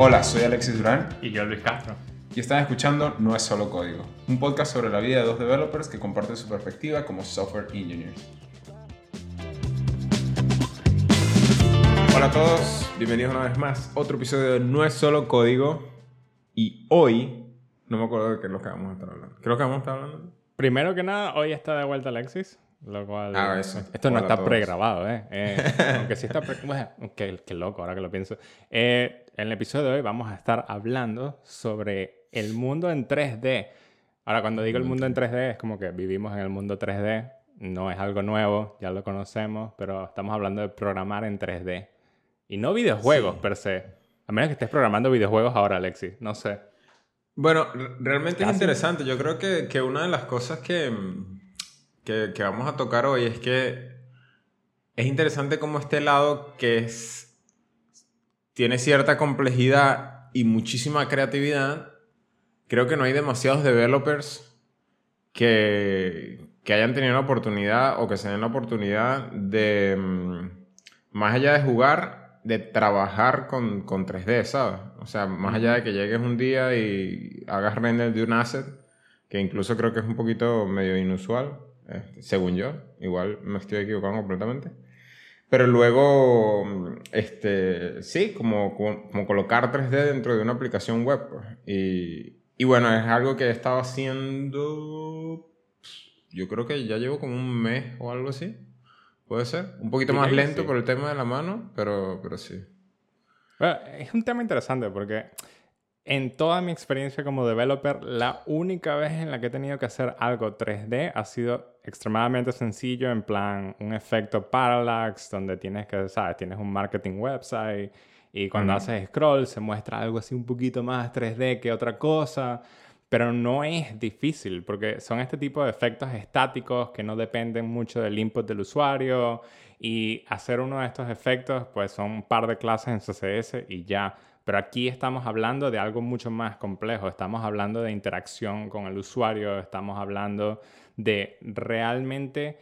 Hola, soy Alexis Durán Y yo, Luis Castro. y están escuchando No es solo código, un podcast sobre la vida de dos developers que comparten su perspectiva como software engineers. Hola a todos, bienvenidos una vez más. Otro episodio de No es solo código y hoy no me acuerdo de qué es lo que vamos a estar hablando. ¿Qué es lo que vamos a estar hablando? Primero que nada, hoy está de vuelta Alexis. Lo cual. Ah, eso. Esto no Hola a está pregrabado, ¿eh? Eh, Aunque sí está. Pre bueno, qué, qué loco ahora que lo pienso. Eh, en el episodio de hoy vamos a estar hablando sobre el mundo en 3D. Ahora, cuando digo el mundo en 3D, es como que vivimos en el mundo 3D. No es algo nuevo, ya lo conocemos, pero estamos hablando de programar en 3D. Y no videojuegos per se. A menos que estés programando videojuegos ahora, Alexis. No sé. Bueno, realmente es interesante. Yo creo que, que una de las cosas que, que, que vamos a tocar hoy es que es interesante como este lado que es, tiene cierta complejidad y muchísima creatividad. Creo que no hay demasiados developers que, que hayan tenido la oportunidad o que se den la oportunidad de, mm, más allá de jugar, de trabajar con, con 3D, ¿sabes? O sea, más allá de que llegues un día y hagas render de un asset, que incluso creo que es un poquito medio inusual, este, según yo, igual me estoy equivocando completamente. Pero luego, este, sí, como, como, como colocar 3D dentro de una aplicación web. pues. Y, y bueno, es algo que he estado haciendo, yo creo que ya llevo como un mes o algo así. Puede ser. Un poquito más lento sí. por el tema de la mano, pero, pero sí. Bueno, es un tema interesante porque en toda mi experiencia como developer, la única vez en la que he tenido que hacer algo 3D ha sido extremadamente sencillo, en plan un efecto parallax, donde tienes que, ¿sabes? Tienes un marketing website y cuando haces scroll se muestra algo así un poquito más 3D que otra cosa. Pero no es difícil porque son este tipo de efectos estáticos que no dependen mucho del input del usuario y hacer uno de estos efectos pues son un par de clases en CSS y ya. Pero aquí estamos hablando de algo mucho más complejo. Estamos hablando de interacción con el usuario, estamos hablando de realmente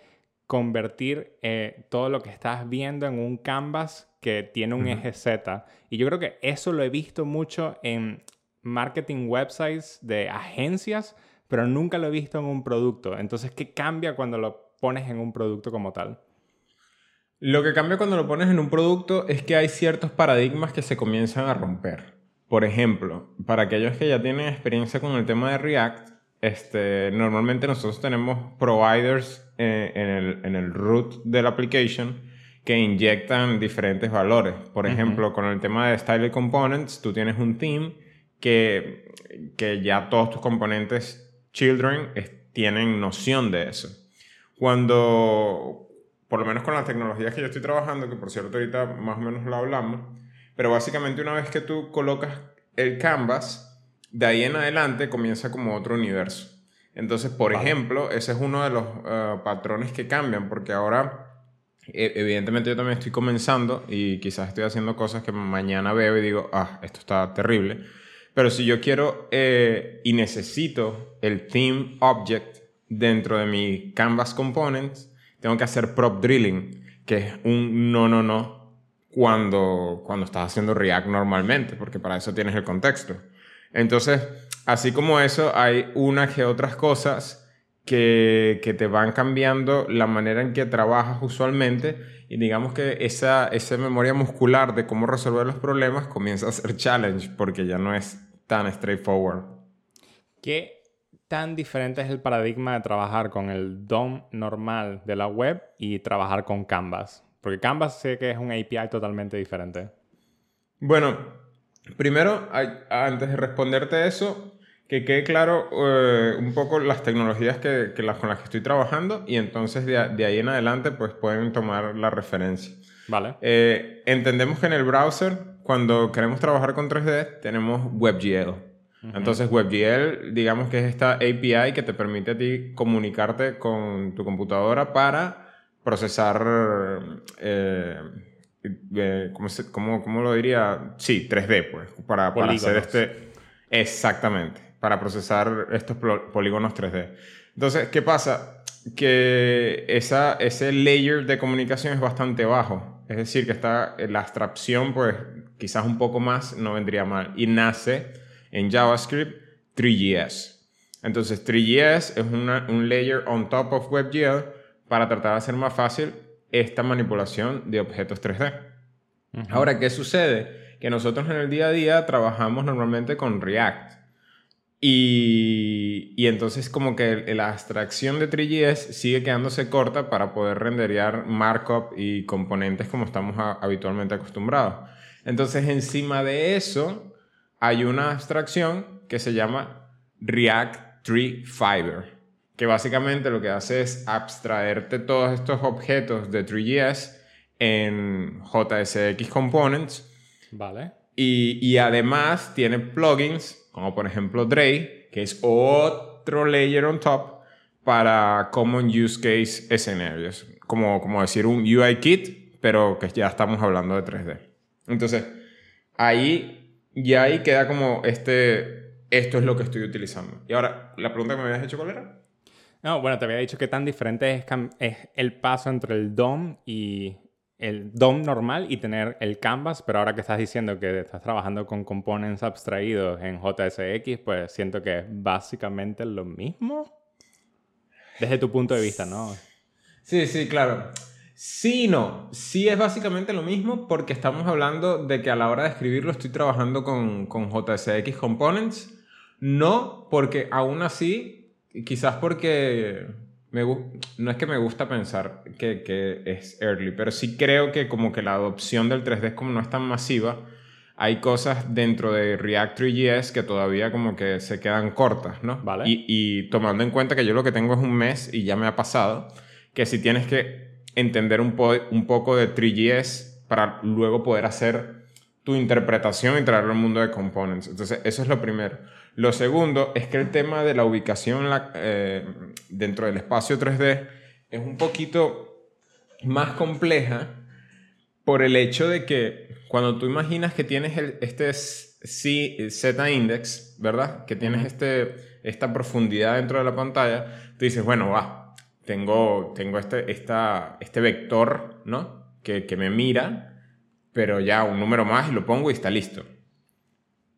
convertir eh, todo lo que estás viendo en un canvas que tiene un eje Z. Y yo creo que eso lo he visto mucho en marketing websites de agencias, pero nunca lo he visto en un producto. Entonces, ¿qué cambia cuando lo pones en un producto como tal? Lo que cambia cuando lo pones en un producto es que hay ciertos paradigmas que se comienzan a romper. Por ejemplo, para aquellos que ya tienen experiencia con el tema de React, este, normalmente nosotros tenemos providers eh, en, el, en el root de la application que inyectan diferentes valores. Por ejemplo, con el tema de Style Components, tú tienes un theme que, que ya todos tus componentes children es- tienen noción de eso. Cuando, por lo menos con las tecnologías que yo estoy trabajando, que por cierto ahorita más o menos lo hablamos, pero básicamente una vez que tú colocas el canvas, de ahí en adelante comienza como otro universo. Entonces, por Vale. ejemplo, ese es uno de los eh, patrones que cambian, porque ahora, e- evidentemente yo también estoy comenzando y quizás estoy haciendo cosas que mañana veo y digo, ah, esto está terrible. Pero si yo quiero eh, y necesito el theme object dentro de mi canvas components, tengo que hacer prop drilling, que es un no, no, no cuando, cuando estás haciendo React normalmente, porque para eso tienes el contexto. Entonces, así como eso, hay unas que otras cosas que, que te van cambiando la manera en que trabajas usualmente y digamos que esa, esa memoria muscular de cómo resolver los problemas comienza a ser challenge porque ya no es tan straightforward. ¿Qué tan diferente es el paradigma de trabajar con el DOM normal de la web y trabajar con Canvas? Porque Canvas sé que es un API totalmente diferente. Bueno, primero, antes de responderte eso, que quede claro eh, un poco las tecnologías que, que las, con las que estoy trabajando y entonces de ahí en adelante pues pueden tomar la referencia. ¿Vale? Eh, entendemos que en el browser, cuando queremos trabajar con 3D, tenemos WebGL. Entonces, WebGL, digamos que es esta API que te permite a ti comunicarte con tu computadora para procesar, eh, eh, ¿cómo, se- cómo- cómo lo diría? Sí, 3D, pues, para, para hacer este... Exactamente, para procesar estos polígonos 3D. Entonces, ¿qué pasa? Que esa, ese layer de comunicación es bastante bajo. es decir, que está eh, la abstracción, pues quizás un poco más no vendría mal. Y nace en JavaScript 3GS. Entonces 3GS es un layer on top of WebGL para tratar de hacer más fácil esta manipulación de objetos 3D. Ahora, ¿qué sucede? Que nosotros en el día a día trabajamos normalmente con React. Y, y, entonces como que la abstracción de 3GS sigue quedándose corta para poder renderear markup y componentes como estamos habitualmente acostumbrados. Entonces encima de eso hay una abstracción que se llama React Tree Fiber, que básicamente lo que hace es abstraerte todos estos objetos de 3GS en JSX Components. Vale. Y, y además tiene plugins como por ejemplo Dray, que es otro layer on top para Common Use Case escenarios. Como, como decir un UI kit, pero que ya estamos hablando de 3D. Entonces, ahí ya ahí queda como este, esto es lo que estoy utilizando. Y ahora, la pregunta que me habías hecho, ¿cuál era? No, bueno, te había dicho que tan diferente es, es el paso entre el DOM y el DOM normal y tener el canvas, pero ahora que estás diciendo que estás trabajando con components abstraídos en JSX, pues siento que es básicamente lo mismo. Desde tu punto de vista, ¿no? Sí, sí, claro. Sí, no. Sí es básicamente lo mismo porque estamos hablando de que a la hora de escribirlo estoy trabajando con, con JSX Components. No porque aún así, quizás porque no es que me gusta pensar que, que, es early, pero sí creo que como que la adopción del 3D como no es tan masiva, hay cosas dentro de React 3GS que todavía como que se quedan cortas, ¿no? Vale. Y, y tomando en cuenta que yo lo que tengo es un mes y ya me ha pasado, que si tienes que entender un, un poco de 3GS para luego poder hacer tu interpretación y traerlo al mundo de components. Entonces, eso es lo primero. Lo segundo es que el tema de la ubicación eh, dentro del espacio 3D es un poquito más compleja por el hecho de que cuando tú imaginas que tienes el, este Z index, ¿verdad? Que tienes este, esta profundidad dentro de la pantalla, tú dices, bueno, va, tengo, tengo este, esta, este vector, ¿no? Que, que me mira, pero ya un número más y lo pongo y está listo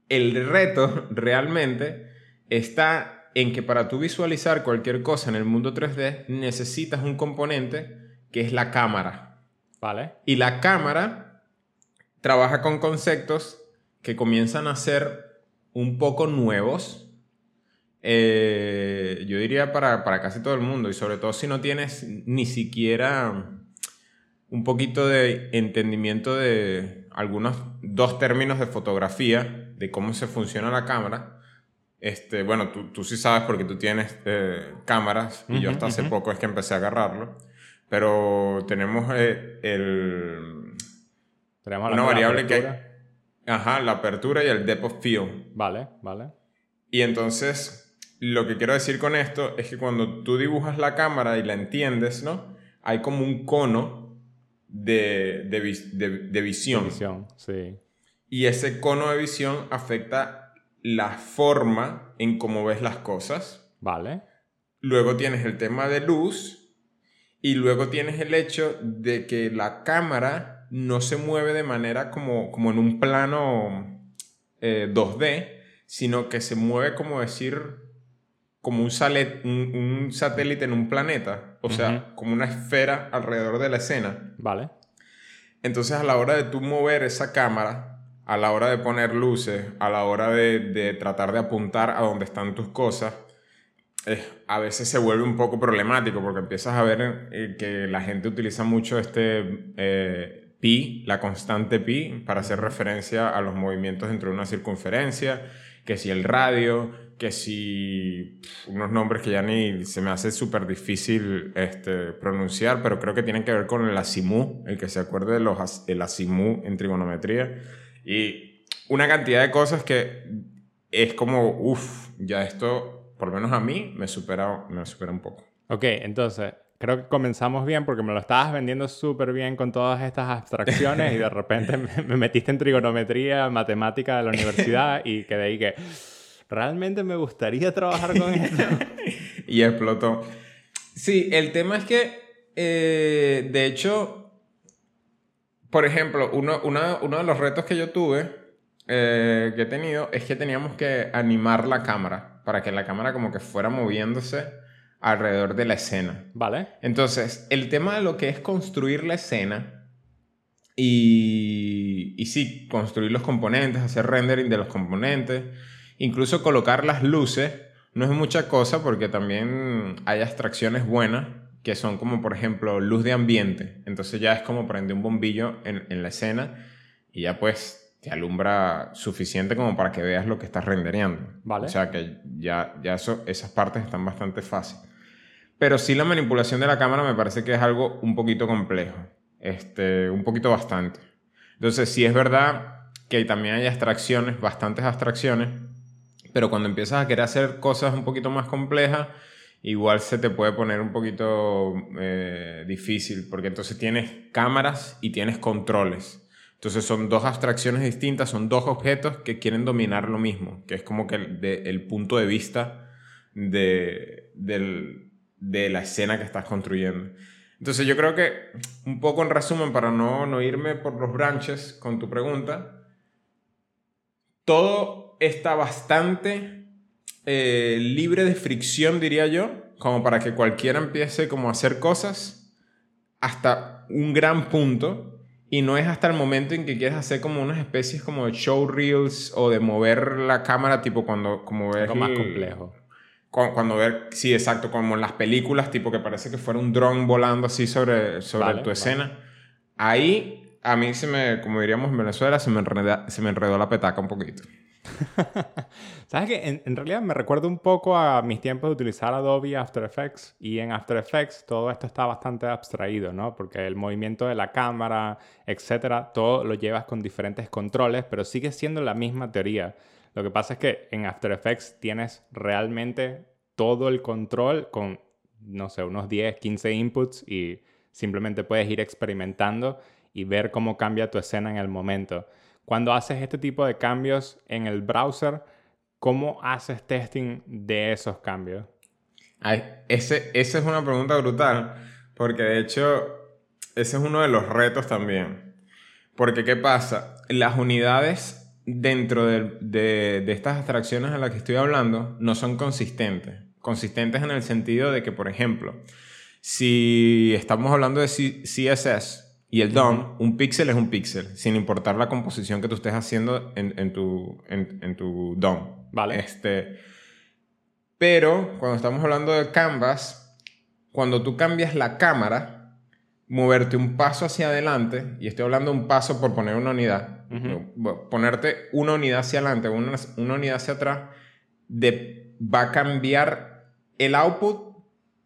el reto realmente está en que para tú visualizar cualquier cosa en el mundo 3D necesitas un componente que es la cámara. Vale. Y la cámara trabaja con conceptos que comienzan a ser un poco nuevos. Eh, yo diría para, para casi todo el mundo y sobre todo si no tienes ni siquiera un poquito de entendimiento de algunos dos términos de fotografía de cómo se funciona la cámara. Este, bueno, tú, tú sí sabes porque tú tienes eh, cámaras y yo hasta hace poco es que empecé a agarrarlo. Pero tenemos eh, el... Tenemos una variable que... Ajá, la apertura y el depth of field. Vale, vale. Y entonces, lo que quiero decir con esto es que cuando tú dibujas la cámara y la entiendes, ¿no? Hay como un cono de, de, de, de visión. De visión, sí. Y ese cono de visión afecta la forma en cómo ves las cosas. Vale. Luego tienes el tema de luz y luego tienes el hecho de que la cámara no se mueve de manera como, como en un plano 2D, eh, sino que se mueve como decir, como un, un, satélite en un planeta, o sea, como una esfera alrededor de la escena. Vale. Entonces a la hora de tú mover esa cámara, a la hora de poner luces, a la hora de, tratar de apuntar a dónde están tus cosas, a veces se vuelve un poco problemático porque empiezas a ver eh, que la gente utiliza mucho este eh, pi, la constante pi, para hacer referencia a los movimientos dentro de una circunferencia, que si el radio, que si unos nombres que ya ni se me hace súper difícil este, pronunciar, pero creo que tienen que ver con el asimú, el que se acuerde de los, el asimú en trigonometría y una cantidad de cosas que es como, uff, ya esto, por lo menos a mí, me supera, me supera un poco. Ok, entonces, creo que comenzamos bien porque me lo estabas vendiendo súper bien con todas estas abstracciones y de repente me, metiste en trigonometría, matemática de la universidad y quedé ahí que realmente me gustaría trabajar con esto. y explotó. Sí, el tema es que, eh, de hecho, por ejemplo, uno, una- uno de los retos que yo tuve, eh, que he tenido, es que teníamos que animar la cámara para que la cámara como que fuera moviéndose alrededor de la escena. Vale. Entonces, el tema de lo que es construir la escena y, y sí, construir los componentes, hacer rendering de los componentes, incluso colocar las luces, no es mucha cosa porque también hay abstracciones buenas que son como, por ejemplo, luz de ambiente. Entonces ya es como prender un bombillo en, en la escena y ya pues te alumbra suficiente como para que veas lo que estás rendereando. Vale. O sea que ya, ya eso, esas partes están bastante fáciles. Pero sí la manipulación de la cámara me parece que es algo un poquito complejo. Este, un poquito bastante. Entonces sí es verdad que también hay abstracciones, bastantes abstracciones, pero cuando empiezas a querer hacer cosas un poquito más complejas, igual se te puede poner un poquito eh, difícil, porque entonces tienes cámaras y tienes controles. Entonces son dos abstracciones distintas, son dos objetos que quieren dominar lo mismo, que es como que el, el punto de vista de, del- de la escena que estás construyendo. Entonces yo creo que, un poco en resumen, para no, no irme por los branches con tu pregunta, todo está bastante eh, libre de fricción, diría yo, como para que cualquiera empiece como a hacer cosas hasta un gran punto y no es hasta el momento en que quieres hacer como unas especies como de show reels o de mover la cámara tipo cuando como ves Algo más complejo. Cu- Cuando ver, sí, exacto, como en las películas, tipo que parece que fuera un dron volando así sobre, sobre Vale, tu vale. escena. Ahí, a mí se me, como diríamos en Venezuela, se me, enreda- se me enredó la petaca un poquito. ¿Sabes qué? En, en realidad me recuerda un poco a mis tiempos de utilizar Adobe After Effects y en After Effects todo esto está bastante abstraído, ¿no? Porque el movimiento de la cámara, etcétera, todo lo llevas con diferentes controles, pero sigue siendo la misma teoría. Lo que pasa es que en After Effects tienes realmente todo el control con, no sé, unos 10, 15 inputs y simplemente puedes ir experimentando y ver cómo cambia tu escena en el momento. Cuando haces este tipo de cambios en el browser, ¿cómo haces testing de esos cambios? Ay, ese, esa es una pregunta brutal, porque de hecho, ese es uno de los retos también. Porque, ¿qué pasa? Las unidades dentro de, de- de estas abstracciones a las que estoy hablando no son consistentes. Consistentes en el sentido de que, por ejemplo, si estamos hablando de C- CSS y el DOM, un píxel es un píxel, sin importar la composición que tú estés haciendo en, en tu, en, en tu DOM. Vale. Este, pero cuando estamos hablando de Canvas, cuando tú cambias la cámara, moverte un paso hacia adelante, y estoy hablando de un paso por poner una unidad, bueno, ponerte una unidad hacia adelante, una, una unidad hacia atrás, de- va a cambiar el output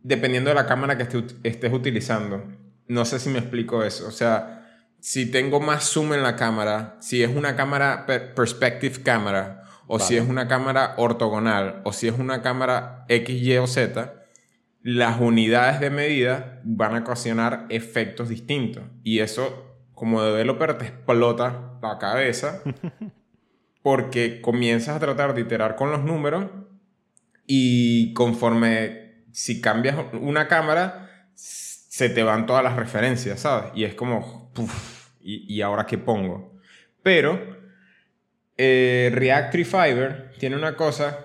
dependiendo de la cámara que esté- estés utilizando. No sé si me explico eso. O sea, si tengo más zoom en la cámara, si es una cámara per- perspective cámara, o si es una cámara ortogonal, o si es una cámara X, Y o Z, las unidades de medida van a ocasionar efectos distintos. Y eso, como developer, te explota la cabeza porque comienzas a tratar de iterar con los números y conforme si cambias una cámara, se te van todas las referencias, ¿sabes? Y es como, puf, ¿y, y ahora qué pongo? Pero eh, React Fiber tiene una cosa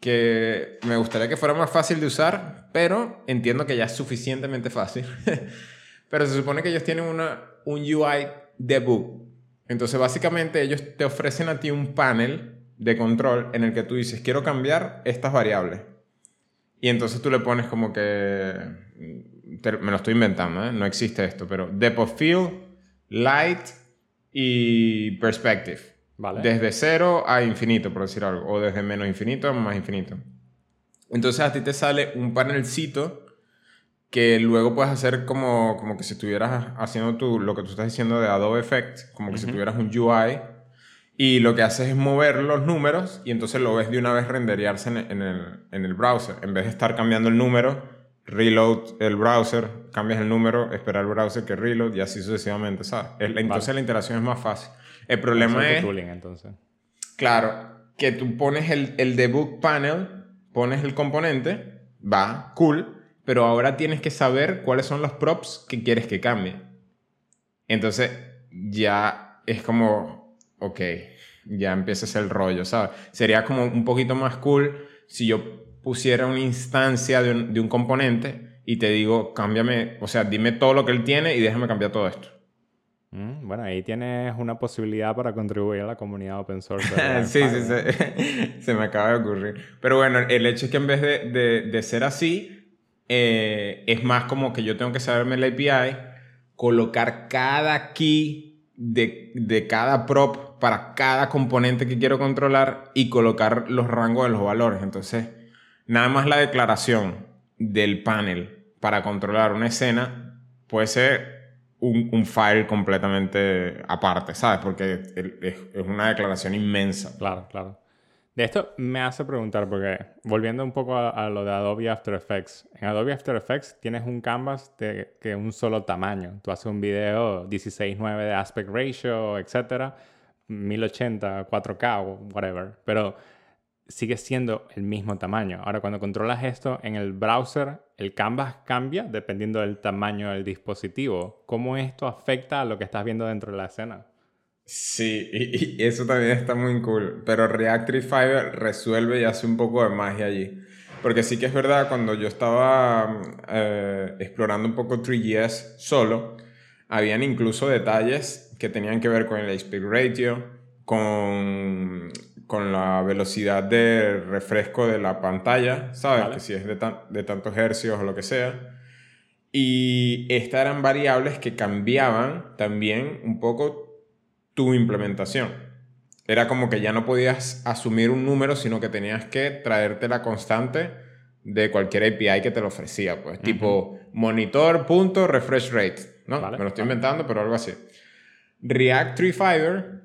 que me gustaría que fuera más fácil de usar, pero entiendo que ya es suficientemente fácil. pero se supone que ellos tienen una, un UI debug. Entonces, básicamente, ellos te ofrecen a ti un panel de control en el que tú dices, quiero cambiar estas variables. Y entonces tú le pones como que... te- me lo estoy inventando, ¿eh? No existe esto, pero depth of field, light y perspective. Vale. Desde cero a infinito, por decir algo. O desde menos infinito a más infinito. Entonces a ti te sale un panelcito que luego puedes hacer como, como que si estuvieras haciendo tu, lo que tú estás diciendo de Adobe Effects, como que si tuvieras un UI. Y lo que haces es mover los números y entonces lo ves de una vez renderearse en, en el, en el browser. En vez de estar cambiando el número, reload el browser, cambias el número, esperar el browser que reload y así sucesivamente, ¿sabes? Entonces la interacción es más fácil. El problema Bastante es... tooling, entonces. Claro, que tú pones el, el debug panel, pones el componente, va, cool, pero ahora tienes que saber cuáles son los props que quieres que cambie. Entonces, ya es como, ok, ya empieza a ser el rollo, ¿sabes? Sería como un poquito más cool si yo pusiera una instancia de un, de un componente y te digo, cámbiame, o sea, dime todo lo que él tiene y déjame cambiar todo esto. Mm, bueno, ahí tienes una posibilidad para contribuir a la comunidad open source. sí, sí, sí, se me acaba de ocurrir. Pero bueno, el hecho es que en vez de, de, de ser así, eh, es más como que yo tengo que saberme la API, colocar cada key de, de cada prop para cada componente que quiero controlar y colocar los rangos de los valores. Entonces, nada más la declaración del panel para controlar una escena puede ser un, file completamente aparte, ¿sabes? Porque es, una declaración inmensa. Claro, claro. De esto me hace preguntar, porque volviendo un poco a, lo de Adobe After Effects, en Adobe After Effects tienes un canvas de que un solo tamaño. Tú haces un video 16.9 de aspect ratio, etcétera, 1080, 4K, whatever. Pero sigue siendo el mismo tamaño. Ahora, cuando controlas esto en el browser, el canvas cambia dependiendo del tamaño del dispositivo. ¿Cómo esto afecta a lo que estás viendo dentro de la escena? Sí, y, eso también está muy cool. Pero React Fiber resuelve y hace un poco de magia allí. Porque sí que es verdad, cuando yo estaba eh, explorando un poco 3GS solo, habían incluso detalles que tenían que ver con el aspect ratio, con con la velocidad de refresco de la pantalla, ¿sabes? Que si es de, de tantos hercios o lo que sea. Y estas eran variables que cambiaban también un poco tu implementación. Era como que ya no podías asumir un número, sino que tenías que traerte la constante de cualquier API que te lo ofrecía, pues, tipo monitor.refresh rate, ¿no? Me lo estoy inventando, pero algo así. React Tree Fiber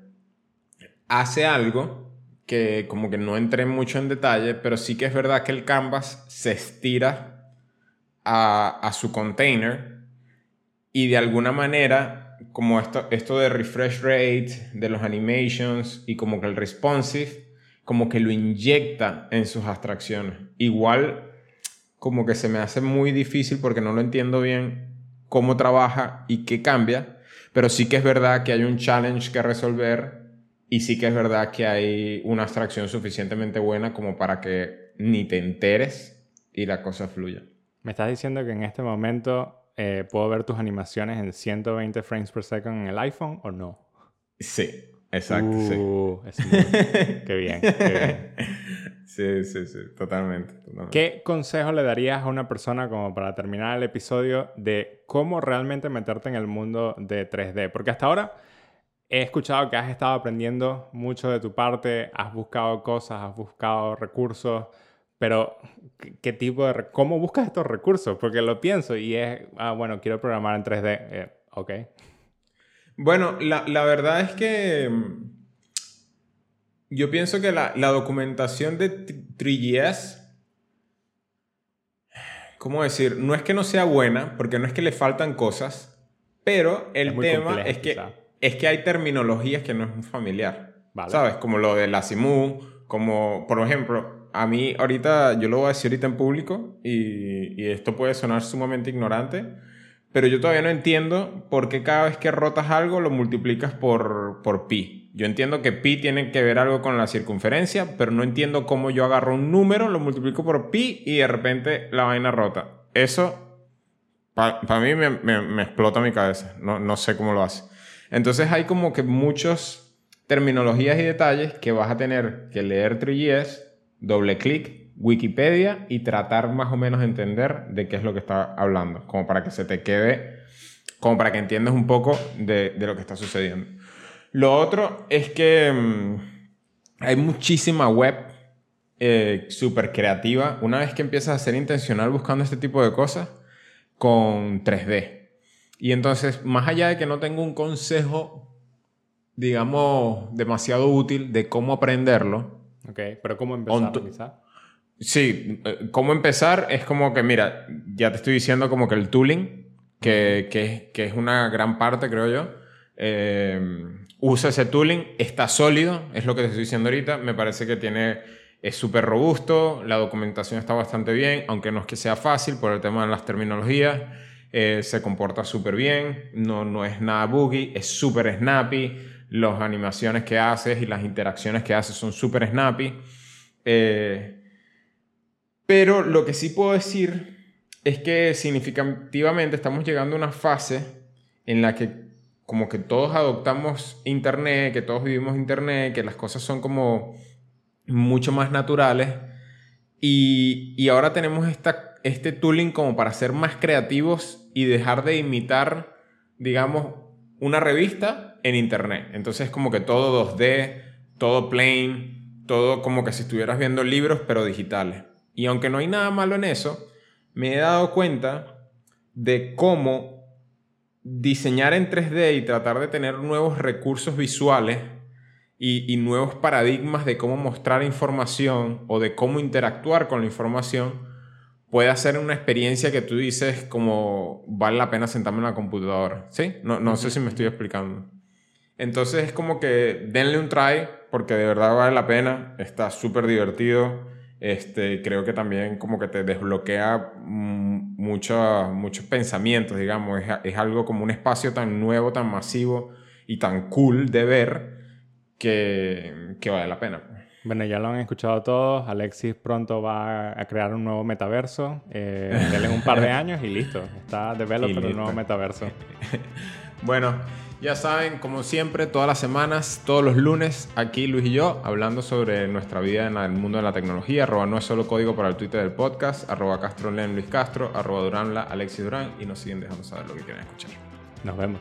hace algo que como que no entré mucho en detalle, pero sí que es verdad que el canvas se estira a, a su container y de alguna manera, como esto, esto de refresh rate, de los animations y como que el responsive, como que lo inyecta en sus abstracciones. Igual como que se me hace muy difícil porque no lo entiendo bien cómo trabaja y qué cambia, pero sí que es verdad que hay un challenge que resolver y sí que es verdad que hay una abstracción suficientemente buena como para que ni te enteres y la cosa fluya. ¿Me estás diciendo que en este momento eh, puedo ver tus animaciones en 120 frames per second en el iPhone o no? Sí, exacto. sí. Uh, qué bien, qué bien. Sí, sí, sí, totalmente, totalmente. ¿Qué consejo le darías a una persona como para terminar el episodio de cómo realmente meterte en el mundo de 3D? Porque hasta ahora He escuchado que has estado aprendiendo mucho de tu parte, has buscado cosas, has buscado recursos, pero ¿qué tipo de... ¿Cómo buscas estos recursos? Porque lo pienso y es, ah, bueno, quiero programar en 3D. Eh, ok. Bueno, la, la, verdad es que mm, yo pienso que la, la documentación de 3GS, ¿cómo decir? No es que no sea buena, porque no es que le faltan cosas, pero el tema es que es que hay terminologías que no es muy familiar. ¿Sabes? Como lo de la SIMU, como, por ejemplo, a mí ahorita, yo lo voy a decir ahorita en público y, y esto puede sonar sumamente ignorante, pero yo todavía no entiendo por qué cada vez que rotas algo lo multiplicas por, por pi. Yo entiendo que pi tiene que ver algo con la circunferencia, pero no entiendo cómo yo agarro un número, lo multiplico por pi y de repente la vaina rota. Eso, para mí me, me, me, explota mi cabeza. No, no sé cómo lo hace. Entonces hay como que muchos terminologías y detalles que vas a tener que leer 3GS, doble clic, Wikipedia y tratar más o menos de entender de qué es lo que está hablando, como para que se te quede, como para que entiendas un poco de, lo que está sucediendo. Lo otro es que mm, hay muchísima web eh, súper creativa. Una vez que empiezas a ser intencional buscando este tipo de cosas, con 3D. Y entonces, más allá de que no tengo un consejo, digamos, demasiado útil de cómo aprenderlo. Ok, pero ¿cómo empezar? Sí, eh, cómo empezar es como que, mira, ya te estoy diciendo como que el tooling, que, que, que es una gran parte, creo yo, eh, usa ese tooling, está sólido, es lo que te estoy diciendo ahorita, me parece que tiene, es súper robusto, la documentación está bastante bien, aunque no es que sea fácil por el tema de las terminologías. Eh, se comporta súper bien, no, no es nada buggy, es súper snappy, las animaciones que haces y las interacciones que haces son súper snappy. Eh, pero lo que sí puedo decir es que significativamente estamos llegando a una fase en la que como que todos adoptamos Internet, que todos vivimos Internet, que las cosas son como mucho más naturales. Y, y ahora tenemos esta, este tooling como para ser más creativos y dejar de imitar, digamos, una revista en Internet. Entonces como que todo 2D, todo plain, todo como que si estuvieras viendo libros pero digitales. Y aunque no hay nada malo en eso, me he dado cuenta de cómo diseñar en 3D y tratar de tener nuevos recursos visuales y, nuevos paradigmas de cómo mostrar información o de cómo interactuar con la información puede hacer una experiencia que tú dices como vale la pena sentarme en la computadora. ¿Sí? No, no sé si me estoy explicando. Entonces es como que denle un try porque de verdad vale la pena. Está súper divertido. Este, creo que también como que te desbloquea muchos muchos pensamientos, digamos. Es, es, algo como un espacio tan nuevo, tan masivo y tan cool de ver que, que vale la pena. Bueno, ya lo han escuchado todos. Alexis pronto va a crear un nuevo metaverso. Eh, un par de años y listo. Está developer un nuevo metaverso. bueno, ya saben, como siempre, todas las semanas, todos los lunes, aquí Luis y yo, hablando sobre nuestra vida en el mundo de la tecnología. Arroba no es solo código para el Twitter del podcast. Arroba CastroLen Luis Castro. Arroba Duranla Alexis Durán. Y nos siguen dejando saber lo que quieren escuchar. Nos vemos.